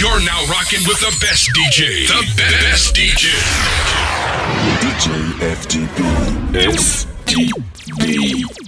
You're now rocking with the best DJ. The best DJ. DJ FTP. STB.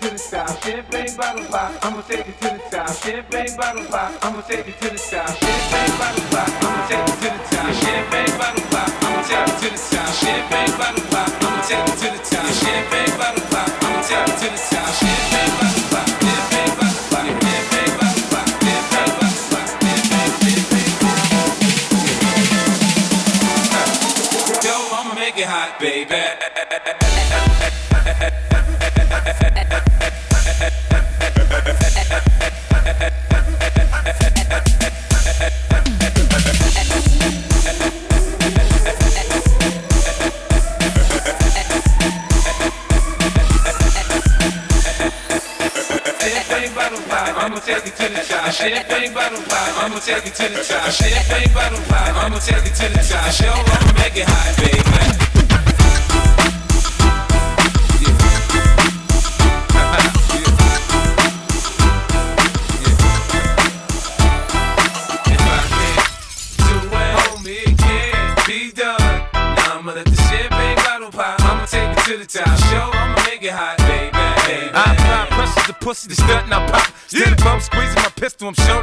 to the top. Champagne bottle pop, I'ma take you to the top. Champagne bottle pop, I'ma take you to the top. Champagne bottle pop, I'ma take you to the top. Champagne bottle pop, I'ma take you to the top. Champagne bottle pop, I'ma take you to the top. Champagne bottle pop, I'ma take it to the top. Champagne bottle Champagne bottle pop, I'ma take it to the top. Champagne I'ma take it to the top. Show I'ma make it hot, baby. to the top. Show, I'ma make it hot, baby. baby. I apply pressure to pussy, the stunt, and I pop. Still squeezing my pistol, I'm showing.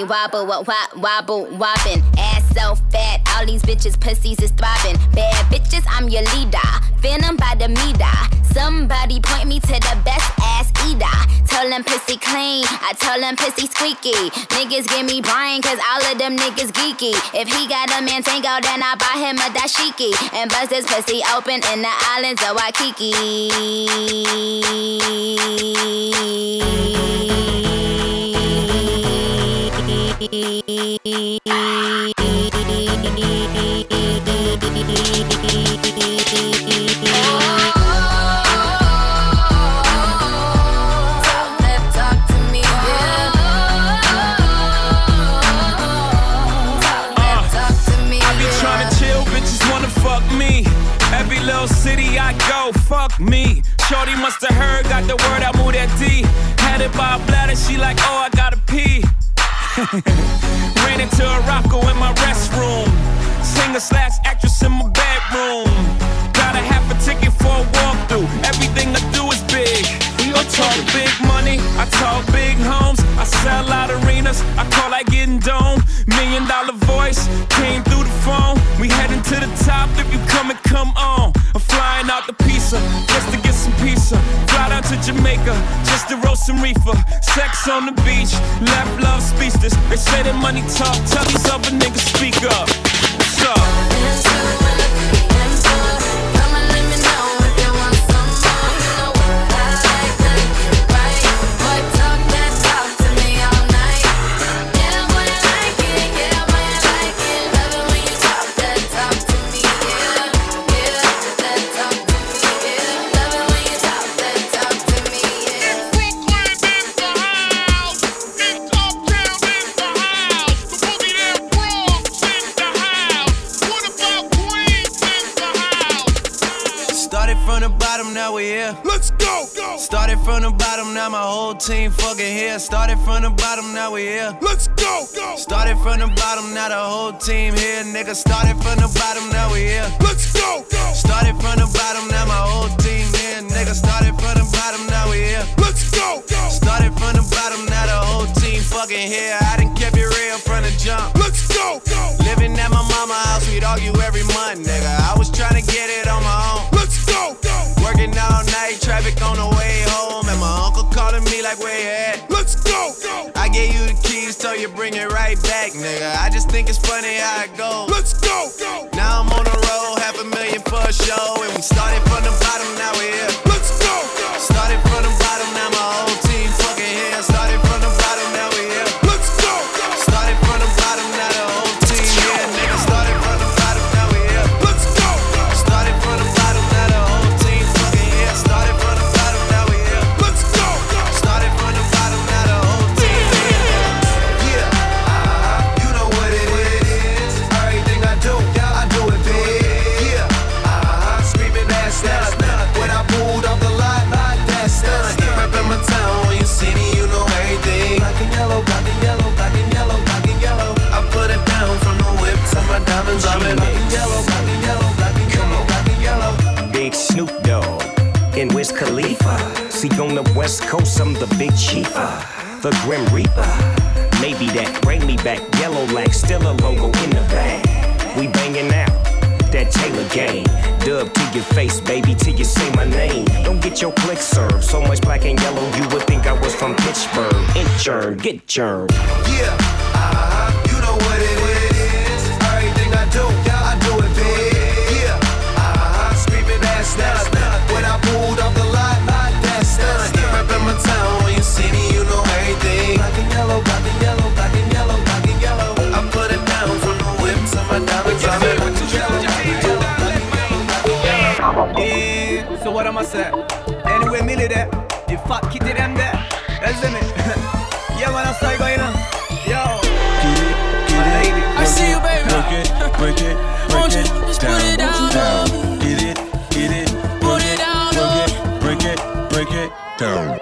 Wobbly wobble, what wobble, wobbin'. Ass so fat, all these bitches pussies is throbbing. Bad bitches, I'm your leader. Venom by the meter. Somebody point me to the best ass eater. Tell them pussy clean, I tell them pussy squeaky. Niggas give me brain, cause all of them niggas geeky. If he got a Mantango, then I buy him a dashiki. And bust his pussy open in the islands of Waikiki. Shorty must have heard, got the word, I moved that D. Had it by a bladder, she like, oh, I gotta. Ran into a rocko in my restroom. Singer slash actress in my bedroom. Got a half a ticket for a walkthrough. Everything I do is big. I talk big money, I talk big homes. I sell out arenas, I call like getting dome. Million dollar voice came through the phone. We heading to the top if you come and come on. I'm flying out the pizza just to pizza. Fly down to Jamaica just to roast some reefer. Sex on the beach, left love speechless. They say that money talk, tell these other niggas speak up. What's up? Team fucking here. Started from the bottom, now we here. Let's go, go. Started from the bottom, now the whole team here. Nigga, started from the bottom, now we here. Let's go, go. Started from the bottom, now my whole team here. Nigga, started from the bottom, now we here. Let's go, go. Started from the bottom, now the whole team fucking here. I done kept it real from the jump. Let's go, go. Living at my mama house, we'd argue every month, nigga. I was trying to get it on my own. Traffic on the way home, and my uncle calling me like, where you at? Let's go, go. I gave you the keys, so you bring it right back, nigga. I just think it's funny how it goes. Let's go, go. Now I'm on the road, half a million for a show, and we started from the bottom, now we're here. West Coast, I'm the big chiefa, uh, the Grim Reaper. Maybe that bring me back, yellow lack, still a logo in the bag. We banging out. That Taylor Gang, dub to your face, baby, till you say my name. Don't get your click served. So much black and yellow, you would think I was from Pittsburgh. Inchurn, get churned. Yeah, what am I say? Anyway, Millie there, the fat kitty them there. That's me. yeah, man, I'm going on. Yo. Lady. I see you, baby. Break it, break it, Won't break you it just put down, it down, down. low? Get it, get it, Put it down, break it, oh. break it, break it down.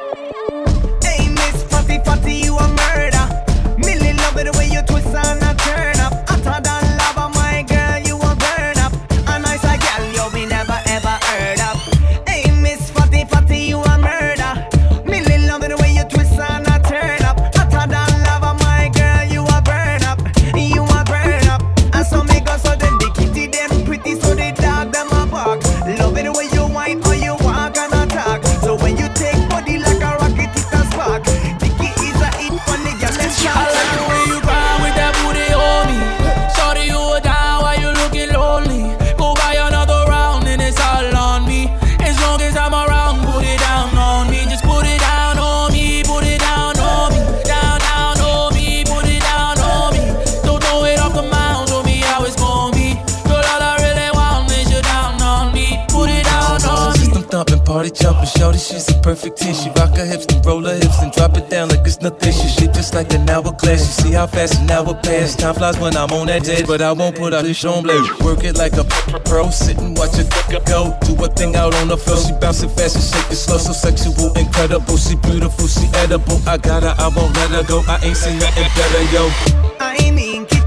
Shorty jumping, shorty, she's a perfect 10. She rock her hips and roll her hips and drop it down like it's nothing. She shit just like an hourglass. You see how fast an hour pass. Time flies when I'm on that edge, but I won't put out this on blade. Work it like a pro, sit and watch it go. Do a thing out on the floor. She bouncing fast and shake it slow, so sexual, incredible. She beautiful, she edible. I got her, I won't let her go. I ain't seen nothing better, yo. I ain't mean.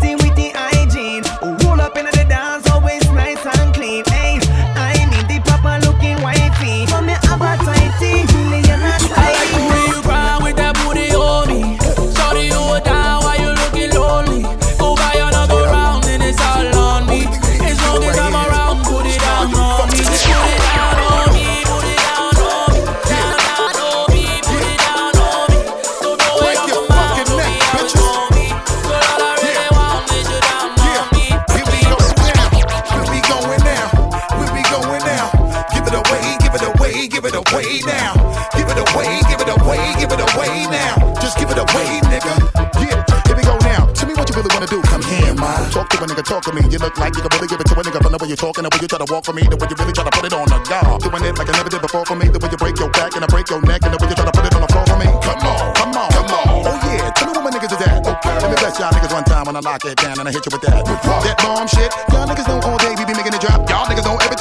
for me. You look like you could really give it to a nigga from the way you talk and the way you try to walk for me, the way you really try to put it on a guy. Doing it like I never did before for me, the way you break your back and I break your neck and the way you try to put it on the floor for me. Come on, come on, come on. Oh yeah, tell me where my niggas is at. Okay, let me bless y'all niggas one time when I lock it down and I hit you with that. That bomb shit, y'all niggas know all day we be making it drop. Y'all niggas know everything.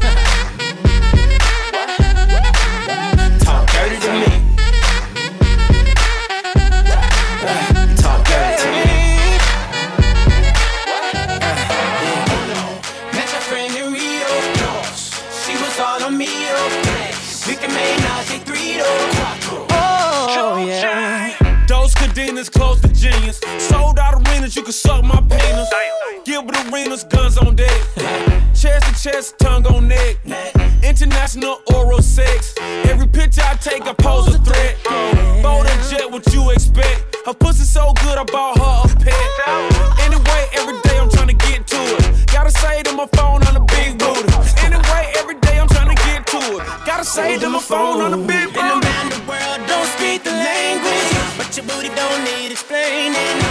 Chest to tongue on neck. International oral sex. Every picture I take, I pose a threat. Bold and jet, what you expect? Her pussy so good, I bought her a pet. Anyway, every day I'm trying to get to it. Gotta say to my phone on the big booty. Anyway, every day I'm trying to get to it. Gotta say to my phone on the big booty. around the world, don't speak the language, but your booty don't need explaining.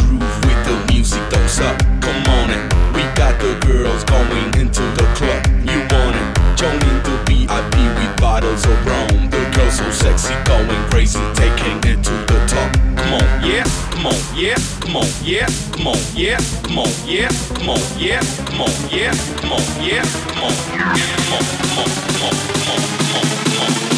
music, don't. Come on it. We got the girls going into the club. You want it? Joining the VIP with bottles of rum. The girls so sexy, going crazy, taking it to the top. Come on, yeah, come on, yeah, come on, yeah, come on, yeah, come on, yeah, come on, yeah, come on, yeah, come on, yeah, come on, come on, come on, come on, come on, come on, come on,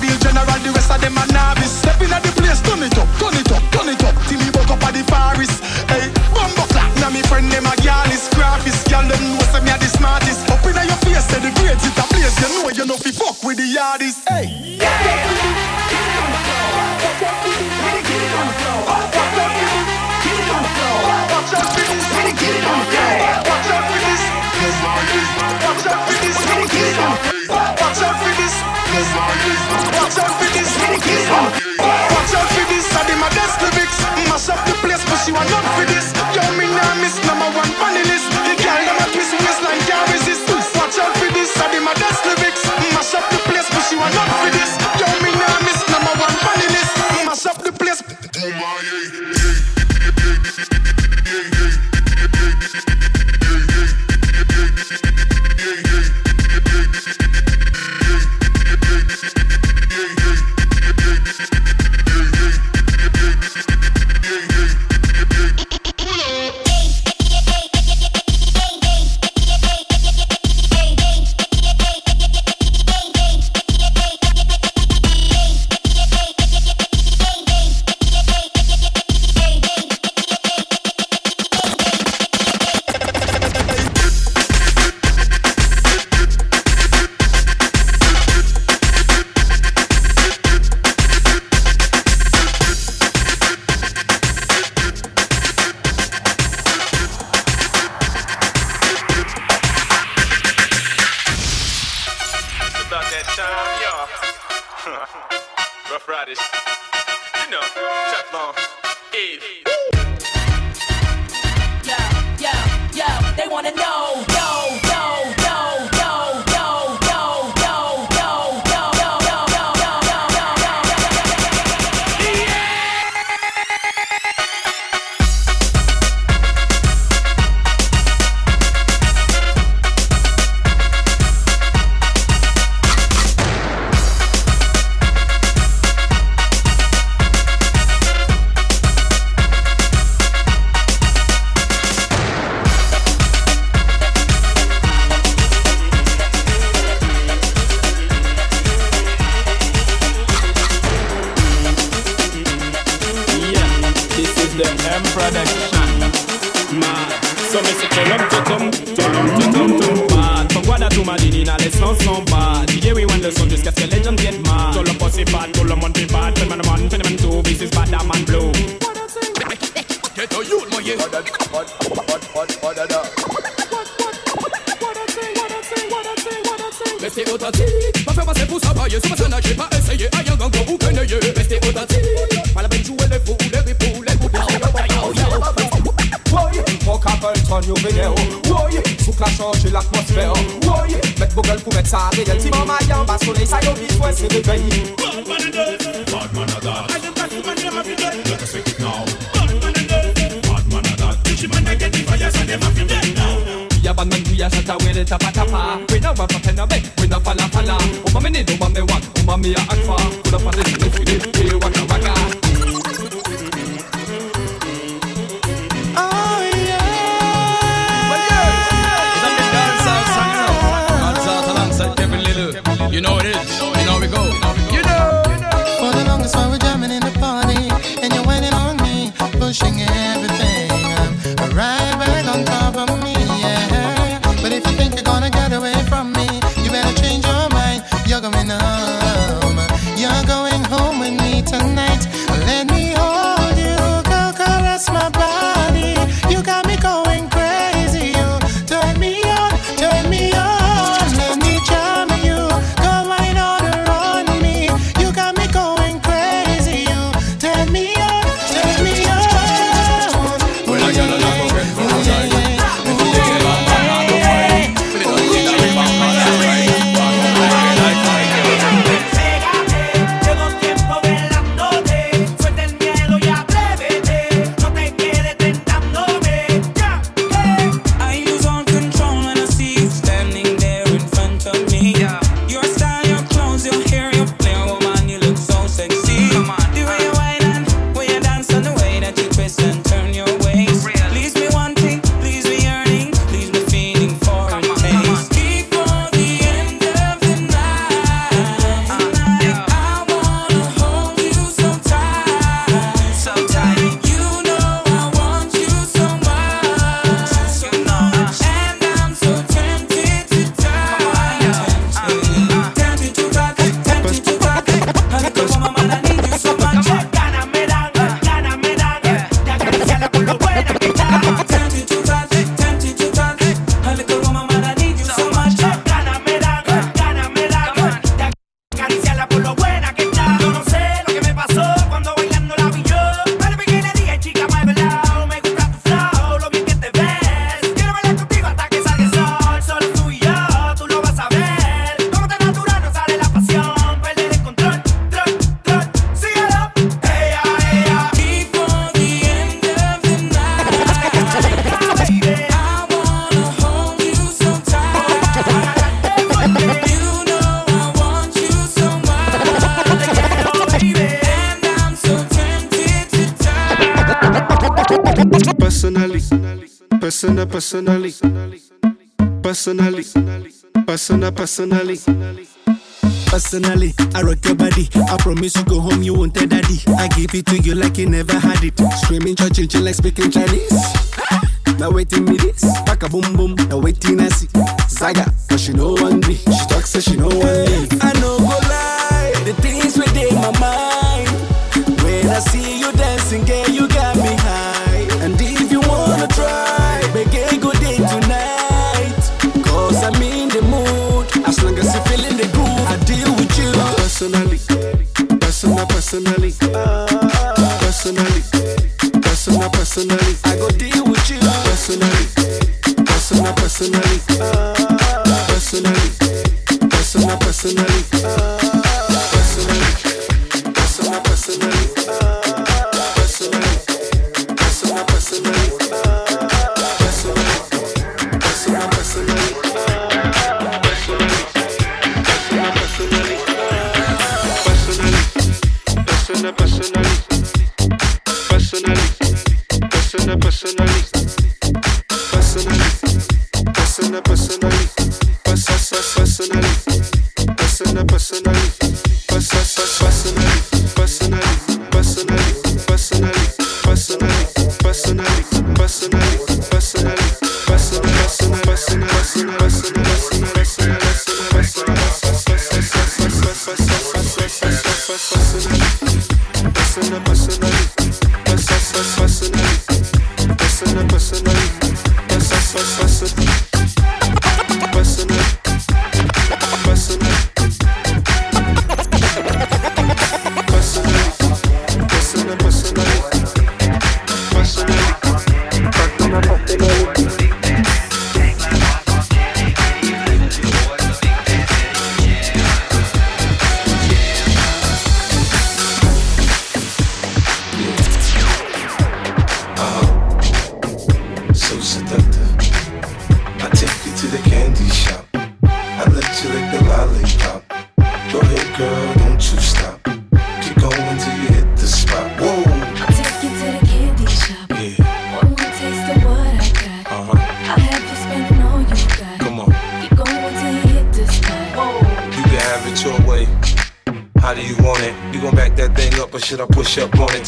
real general, the rest of them are novice. Step in at the place, turn it up, turn it up, turn it up, till he woke up at the forest. Hey, bumbo clap, now me friend them a girl is graphis. Girl them know say me a the smartest. Up in your face, say the greatest a place. You know you know fi fuck with the yardies. Hey. jump in this little kid. rester authentique. Pas faire passer pour s'abailler, ce personnage, j'ai pas essayé. Aïe, un gang, ou qu'un rester authentique. Pas la peine de jouer les fous, les ripoux, les bouts, Woy, mwen ka bel ton yo video. Woy, sou ka chanche l'atmosfer Woy, met bo gel pou met sa reyel Ti man mayan ba soley sa yo mi fwen se de vey Bad man a dat Bad man a dat I am back to my name of the day Let us make we a shatter with it tapa tapa. We no want to pen a beg, we no falla falla. Oh mommy need, oh mommy want, oh mommy a act for. Put up a little, little, little, waka waka. Personally, personal, personally, personally, personal, personally. Personally, I rock your body. I promise you go home, you won't tell daddy. I give it to you like you never had it. Screaming, church, like speaking Chinese. Now waiting me this, pack a boom boom. Now waiting I see Zaga, but she know one me. She talks so she know one me. I know go lie, the things within my mind. When I see you dancing, personally, personally, personal, personally.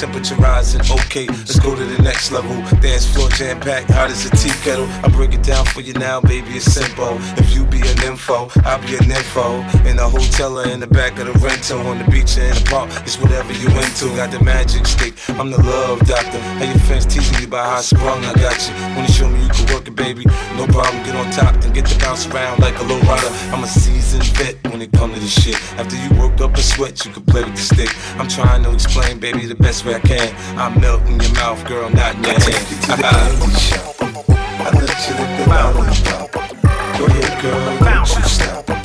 Temperature rising, okay, let's go to the next level. Jam packed, hot as a tea kettle. I break it down for you now, baby, it's simple. If you be an info, I'll be an info. In a hotel or in the back of the rental, on the beach or in the park, it's whatever you into. Got the magic stick, I'm the love doctor. How your fans teasing you about how I sprung, I got you. Wanna show me you can work it, baby? No problem, get on top, then get to bounce around like a low rider. I'm a seasoned vet when it come to this shit. After you worked up a sweat, you can play with the stick. I'm trying to explain, baby, the best way I can. I'm melting your mouth, girl, not in your hand. I let you live it out on the floor. Go ahead, girl, don't you stop.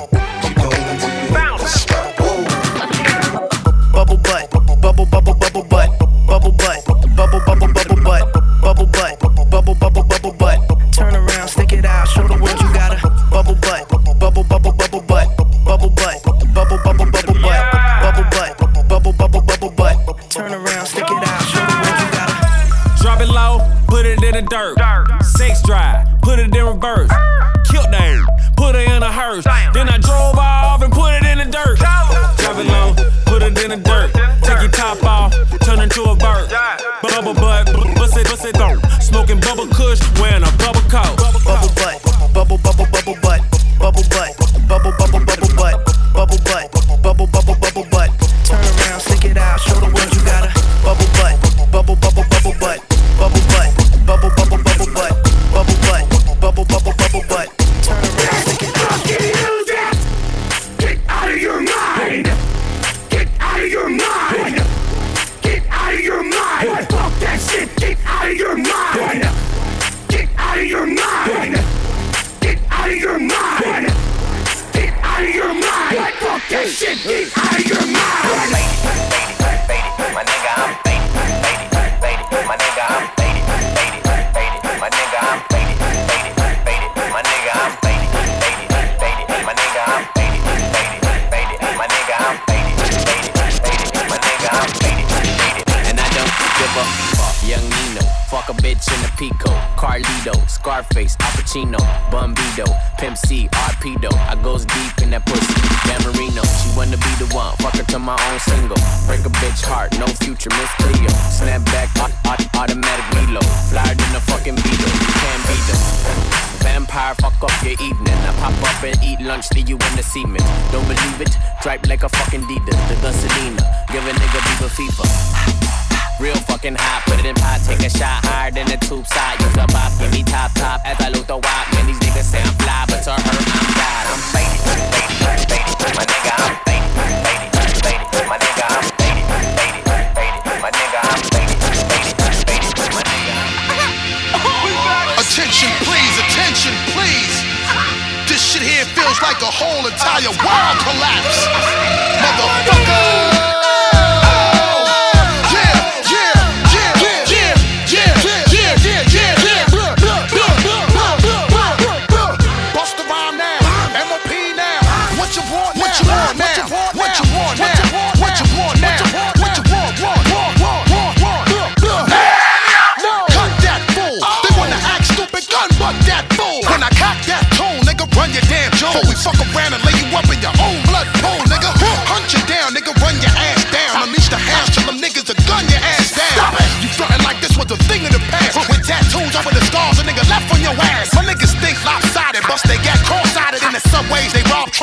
entire world collapse.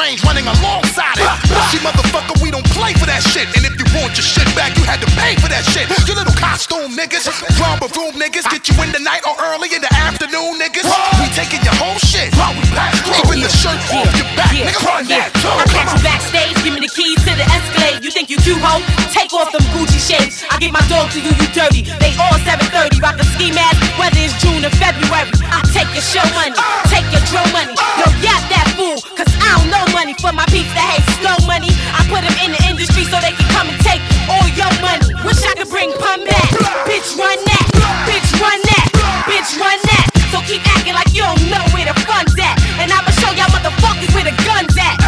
trains running alongside it. Motherfucker, we don't play for that shit. And if you want your shit back, you had to pay for that shit. You little costume niggas, drama room niggas, get you in the night or early in the afternoon niggas. We taking your whole shit while. Keeping the shirt off your back, nigga, run that. I catch you backstage, give me the keys to the Escalade. You think you cute, hoe? Take off some Gucci shades. I give my dog to you, you dirty. They all 730, rock a ski mask, whether it's June or February. I take your show money. Ah. Bitch, run that. Bitch, run that. Bitch, run that. So keep acting like you don't know where the fun's at. And I'ma show y'all motherfuckers where the gun's at.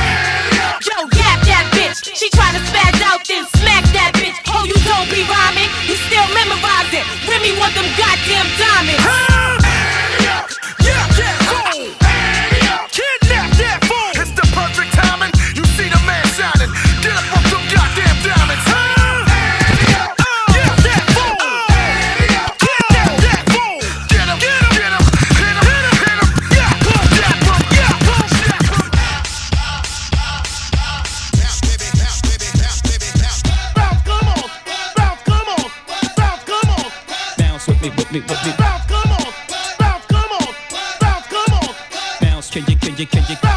Yo, yap that bitch. She tryna spaz out, then smack that bitch. Oh, you don't be rhyming. You still memorizing. Remy want them goddamn diamonds. can you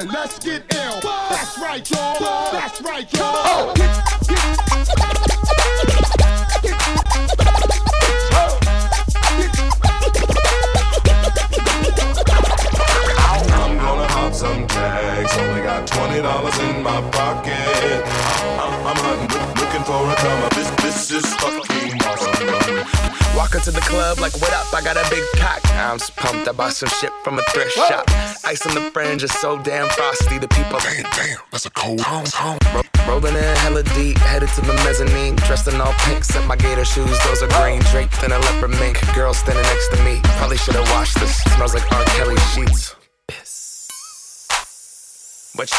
and let's get bought some shit from a thrift shop. Ice on the fringe is so damn frosty. The people, damn, damn, that's a cold home. Rolling in hella deep, headed to the mezzanine. Dressed in all pink, set my gator shoes. Those are green, draped in a leopard mink. Girl standing next to me. Probably should've washed this. Smells like R. Kelly sheets.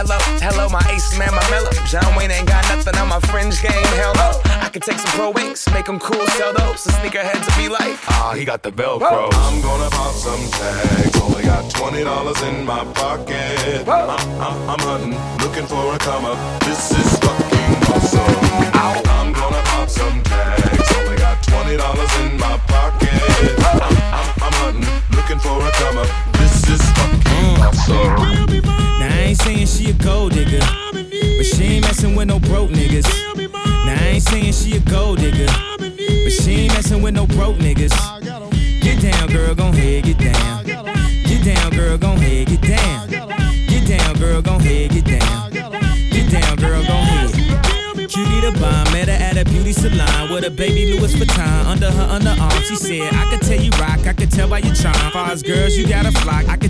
Hello, hello, my ace man, my mellow. John Wayne ain't got nothing on my fringe game. Hell no. I could take some pro wings, make them cool, sell those. The sneakerheads will be like, ah, he got the Velcro. I'm gonna pop some tags. Only got twenty dollars in my pocket. I'm, I'm, I'm hunting, looking for a come up. This is fucking awesome. I'm gonna pop some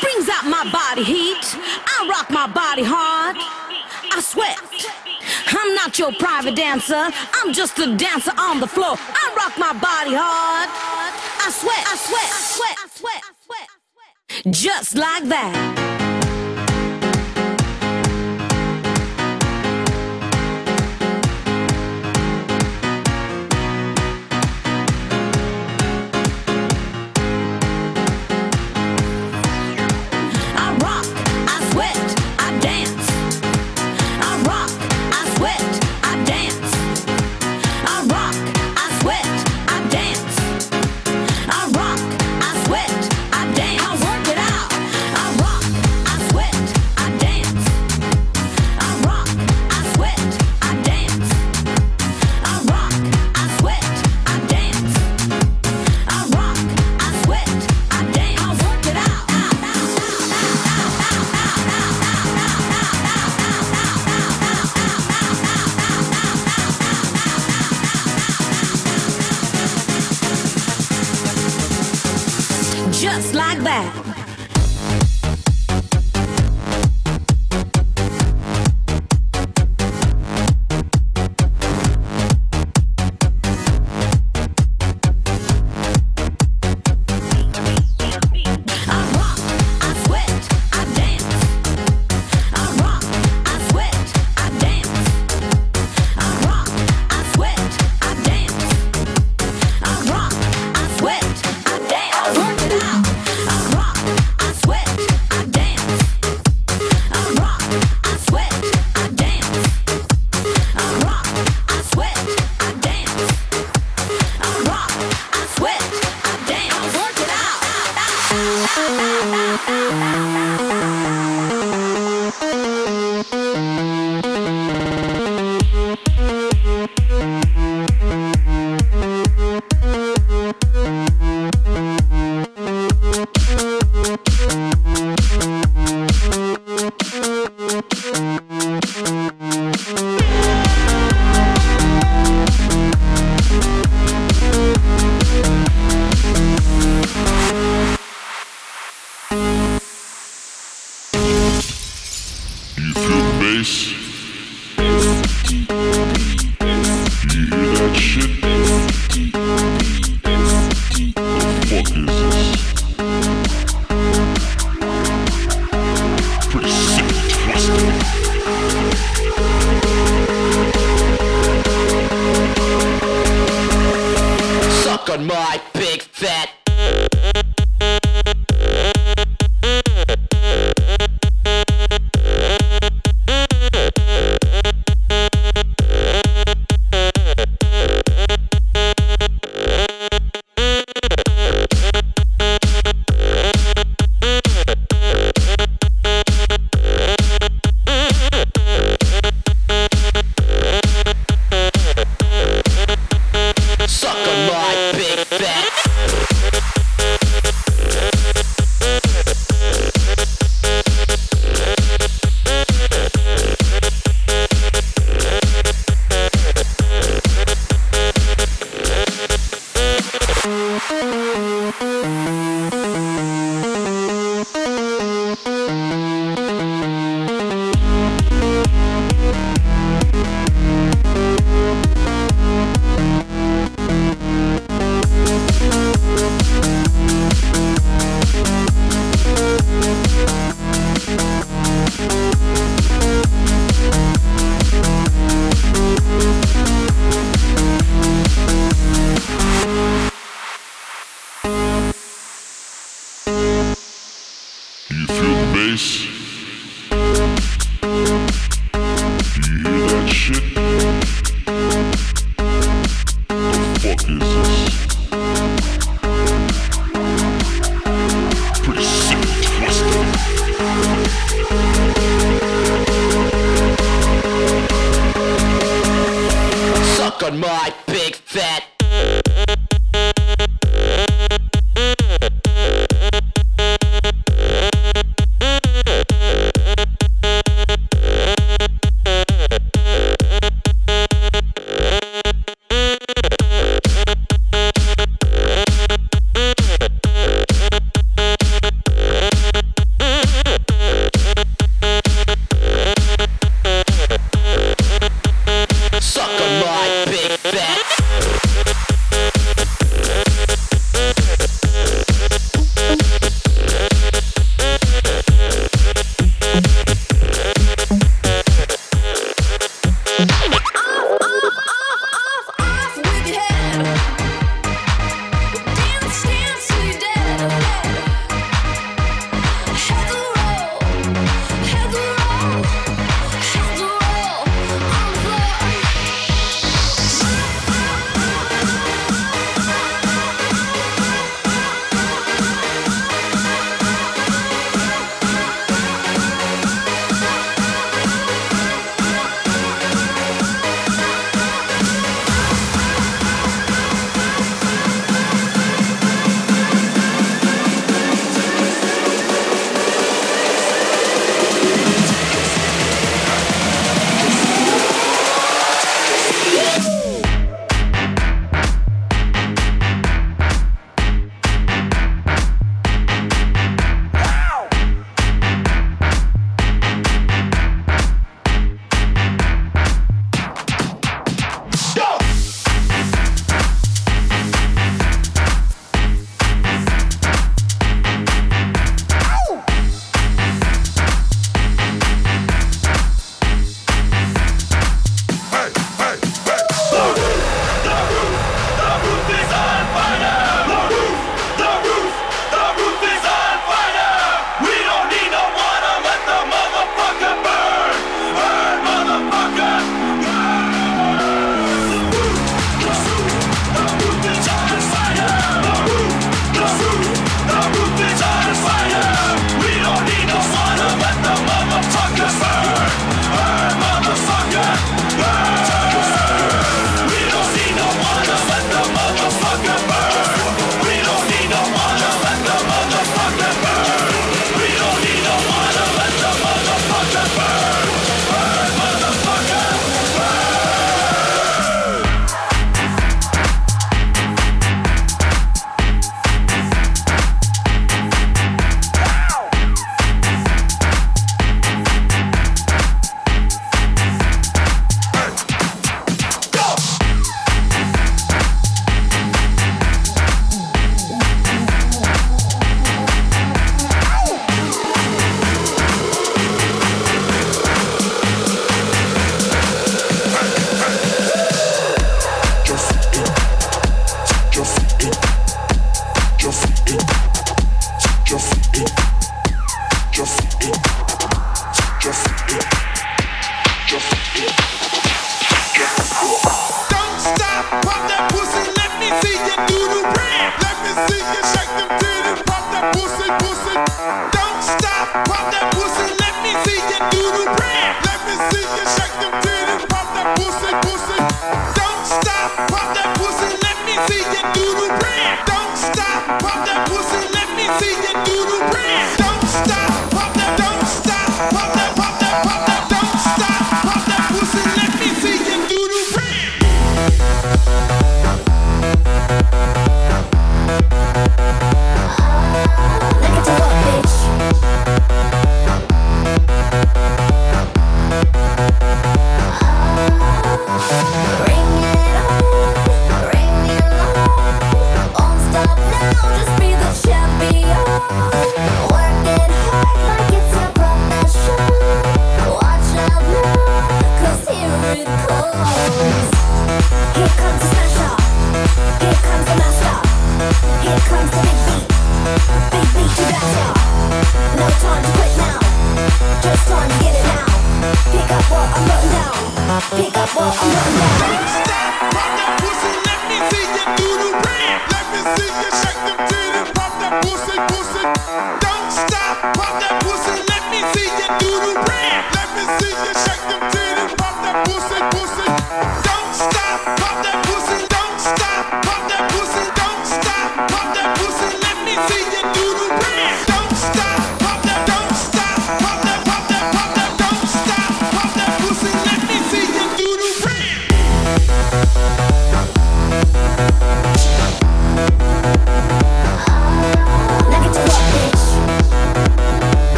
brings out my body heat. I rock my body hard. I sweat. I'm not your private dancer. I'm just a dancer on the floor. I rock my body hard. I sweat, I sweat, I sweat, I sweat, I sweat. Just like that.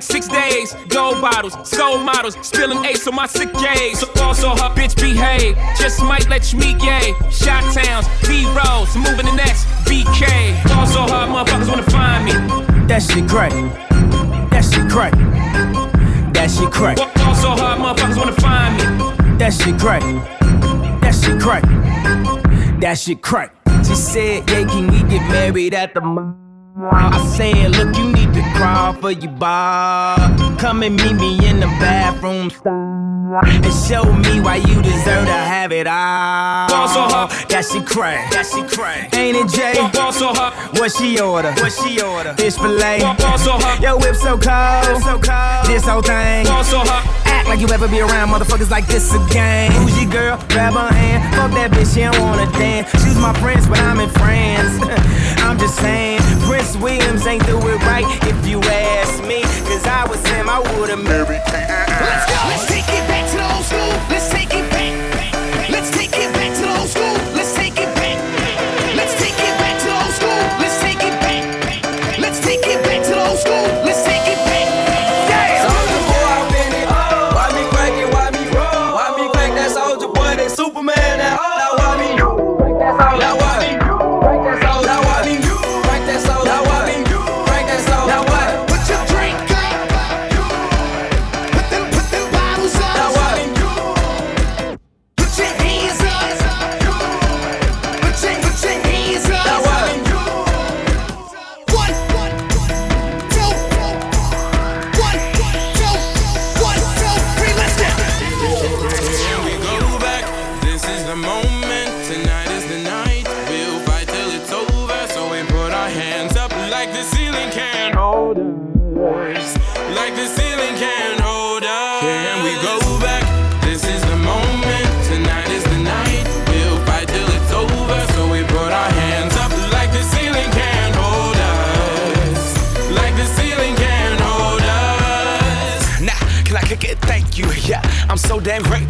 Like six days. Gold bottles, soul models, spilling ace on my sick days. So ball so hard, bitch behave. Just might let you meet gay. Shot towns, B rolls, moving the next BK. Ball so hard, motherfuckers wanna find me. That shit crack. That shit crack. That shit crack. Ball so hard, motherfuckers wanna find me. That shit crack. That shit crack. That shit crack. She said, yeah, can we get married at the mall? I said, look, you need to crawl for your bar. Come and meet me in the bathroom stall. And show me why you deserve to have it all. Ball so hard. That shit crack. That shit crack. Ain't it, Jay? Ball so hard. What she order? What she order? Fish fillet. Ball so hard. Yo, whip so cold. so cold. This whole thing. Ball so hard. Act like you ever be around motherfuckers like this again. Who's your girl? Grab her hand. Fuck that bitch, she don't wanna dance. She's my prince, but I'm in France. I'm just saying, Prince Williams ain't do it right if you ask me. Cause I was him, I would've married. Let's go. Let's take it back to the old school. Let's so damn grateful.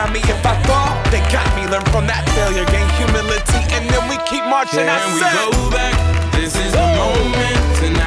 me. If I fall, they got me. Learn from that failure, gain humility, and then we keep marching. I Can we go back? This is the moment. Tonight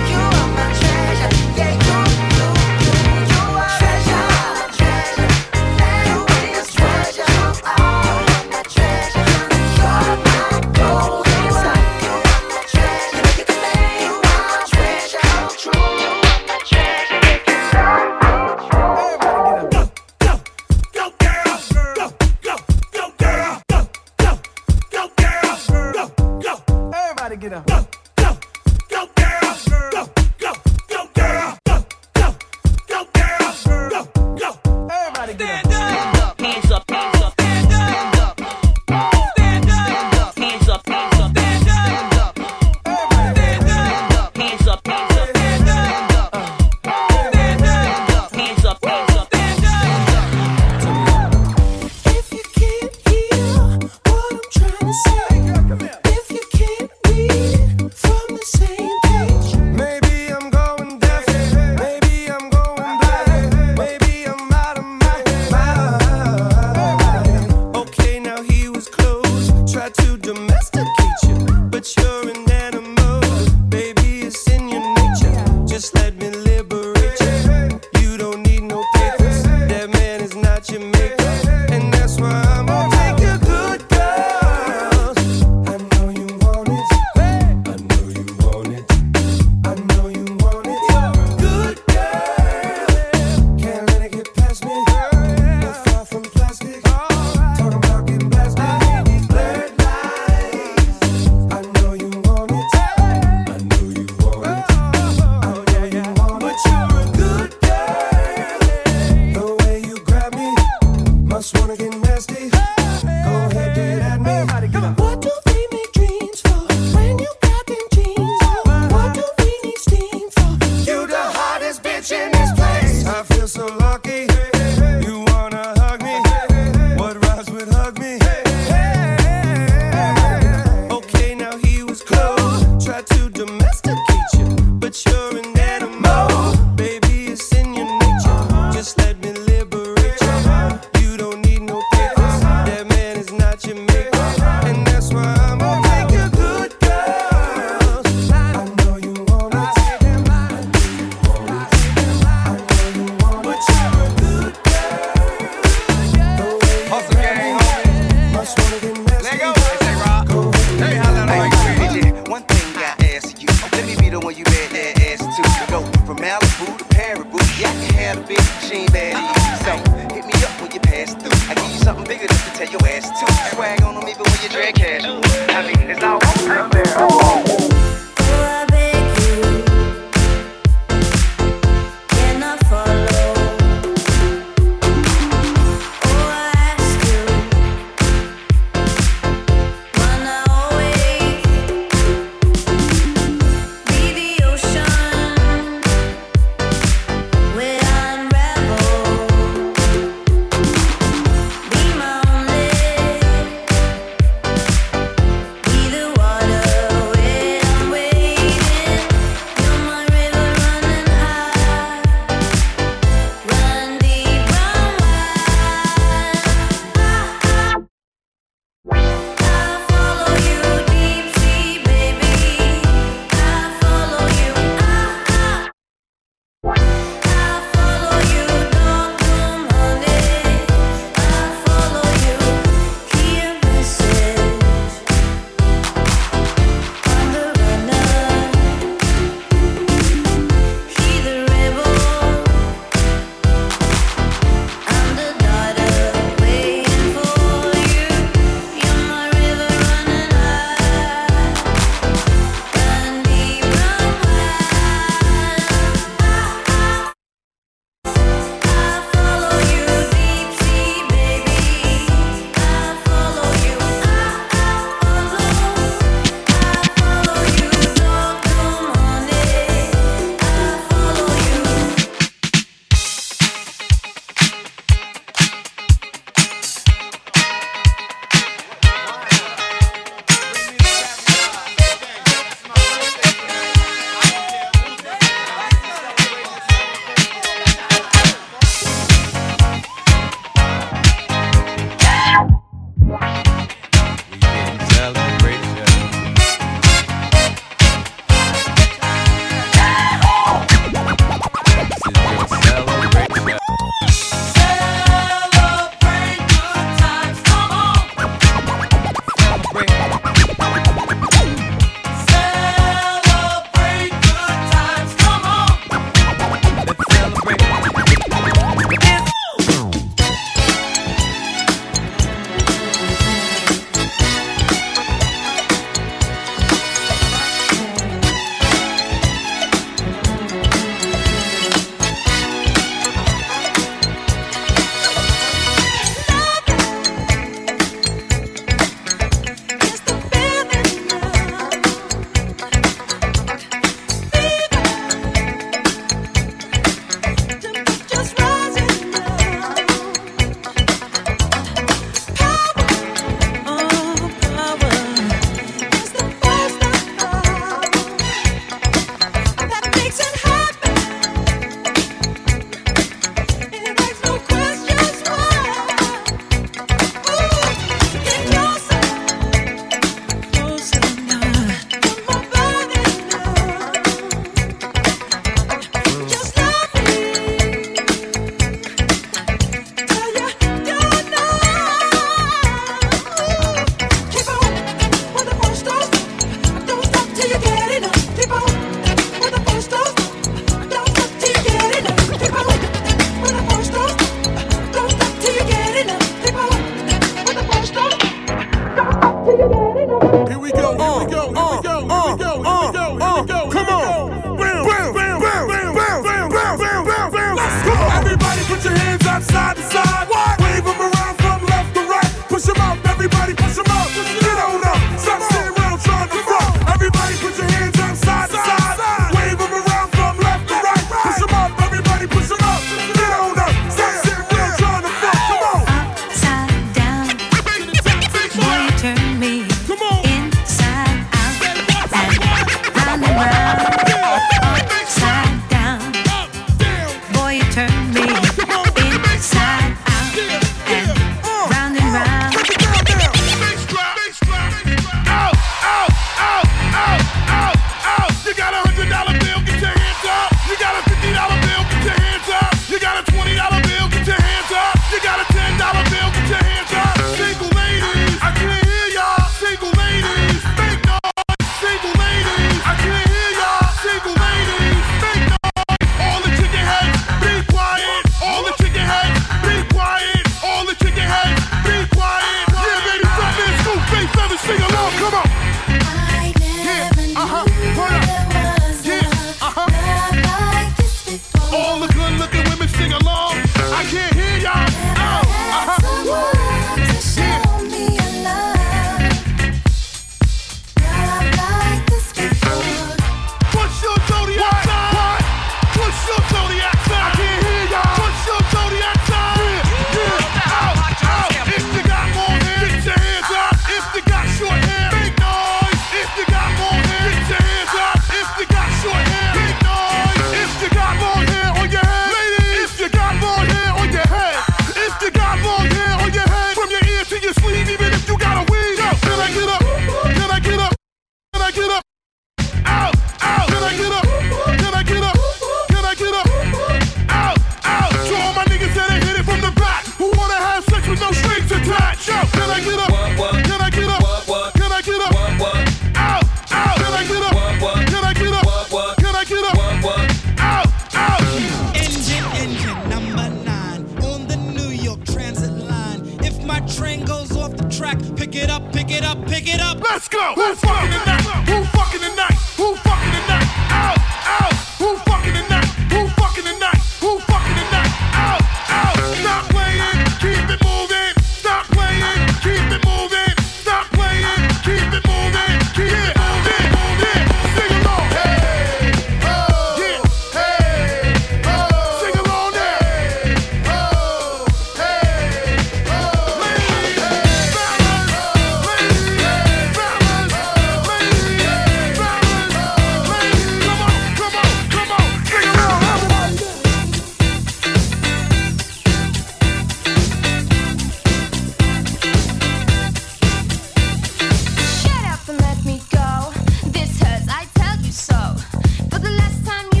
time you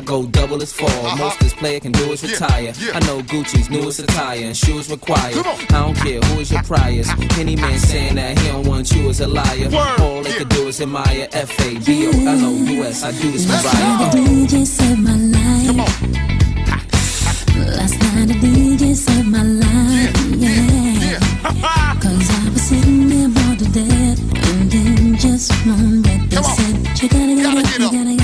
I go double as 4 uh-huh. Most this player can do is retire. Yeah. Yeah. I know Gucci's newest attire and shoes required. I don't care who is your priors. Any man saying that he don't want you is a liar. Word. All they yeah. can do is admire F A B O L O U S. I do this for Ryan. DJ saved my life. Last night a DJ saved my life, yeah. Cause I was sitting there bored to death, and then just one breath they said, you gotta get, gotta up, you gotta get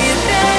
you think